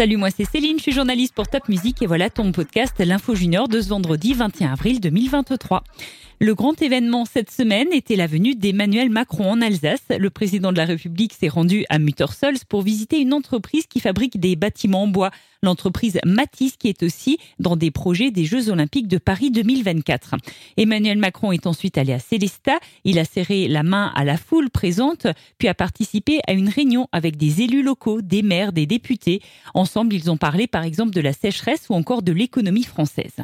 Salut, moi c'est Céline, je suis journaliste pour Top Music et voilà ton podcast L'Info Junior de ce vendredi 21 avril 2023. Le grand événement cette semaine était la venue d'Emmanuel Macron en Alsace. Le président de la République s'est rendu à Muttersols pour visiter une entreprise qui fabrique des bâtiments en bois, l'entreprise Matisse qui est aussi dans des projets des Jeux Olympiques de Paris 2024. Emmanuel Macron est ensuite allé à Célestat, il a serré la main à la foule présente, puis a participé à une réunion avec des élus locaux, des maires, des députés. Ensemble, ils ont parlé par exemple de la sécheresse ou encore de l'économie française.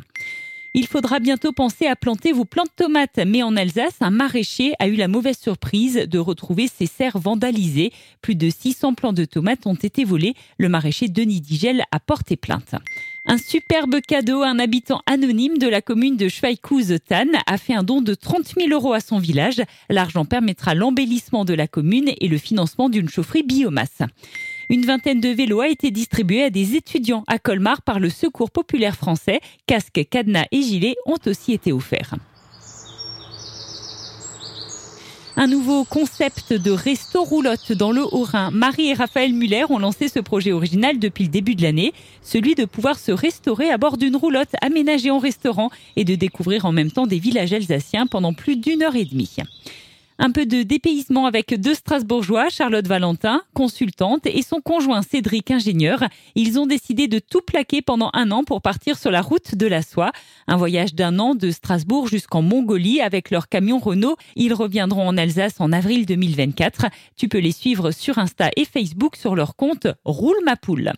Il faudra bientôt penser à planter vos plantes de tomates. Mais en Alsace, un maraîcher a eu la mauvaise surprise de retrouver ses serres vandalisées. Plus de 600 plants de tomates ont été volés. Le maraîcher Denis Digel a porté plainte. Un superbe cadeau, un habitant anonyme de la commune de Schweikouze-Tann a fait un don de 30 000 euros à son village. L'argent permettra l'embellissement de la commune et le financement d'une chaufferie biomasse. Une vingtaine de vélos a été distribués à des étudiants à Colmar par le Secours populaire français. Casques, cadenas et gilets ont aussi été offerts. Un nouveau concept de resto roulotte dans le Haut-Rhin. Marie et Raphaël Muller ont lancé ce projet original depuis le début de l'année, celui de pouvoir se restaurer à bord d'une roulotte aménagée en restaurant et de découvrir en même temps des villages alsaciens pendant plus d'une heure et demie. Un peu de dépaysement avec deux Strasbourgeois, Charlotte Valentin, consultante, et son conjoint Cédric, ingénieur. Ils ont décidé de tout plaquer pendant un an pour partir sur la route de la soie. Un voyage d'un an de Strasbourg jusqu'en Mongolie avec leur camion Renault. Ils reviendront en Alsace en avril 2024. Tu peux les suivre sur Insta et Facebook sur leur compte Roule ma poule.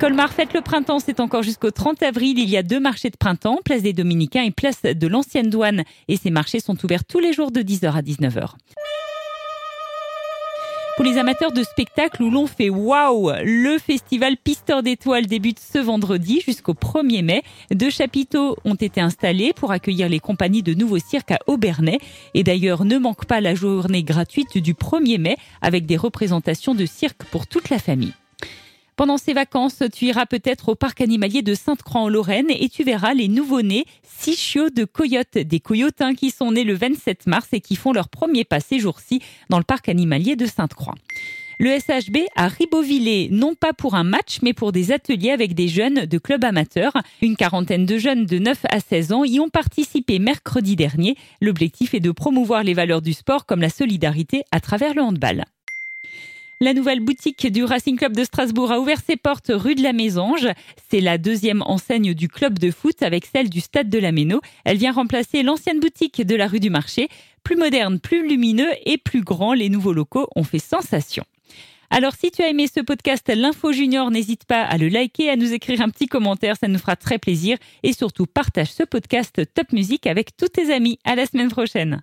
Colmar fête le printemps, c'est encore jusqu'au 30 avril. Il y a deux marchés de printemps, place des Dominicains et place de l'ancienne douane. Et ces marchés sont ouverts tous les jours de 10h à 19h. Pour les amateurs de spectacles où l'on fait waouh, le festival Pisteur d'étoiles débute ce vendredi jusqu'au 1er mai. Deux chapiteaux ont été installés pour accueillir les compagnies de nouveaux cirques à Aubernais. Et d'ailleurs, ne manque pas la journée gratuite du 1er mai avec des représentations de cirque pour toute la famille. Pendant ces vacances, tu iras peut-être au parc animalier de Sainte-Croix en Lorraine et tu verras les nouveau-nés, six chiots de coyotes, des coyotins qui sont nés le 27 mars et qui font leur premier pas ces jours-ci dans le parc animalier de Sainte-Croix. Le SHB a ribeauvillé, non pas pour un match, mais pour des ateliers avec des jeunes de clubs amateurs. Une quarantaine de jeunes de 9 à 16 ans y ont participé mercredi dernier. L'objectif est de promouvoir les valeurs du sport comme la solidarité à travers le handball. La nouvelle boutique du Racing Club de Strasbourg a ouvert ses portes rue de la Mésange. C'est la deuxième enseigne du club de foot avec celle du Stade de la Méno. Elle vient remplacer l'ancienne boutique de la rue du Marché. Plus moderne, plus lumineux et plus grand, les nouveaux locaux ont fait sensation. Alors si tu as aimé ce podcast L'Info Junior, n'hésite pas à le liker, à nous écrire un petit commentaire, ça nous fera très plaisir. Et surtout, partage ce podcast Top Music avec tous tes amis. À la semaine prochaine.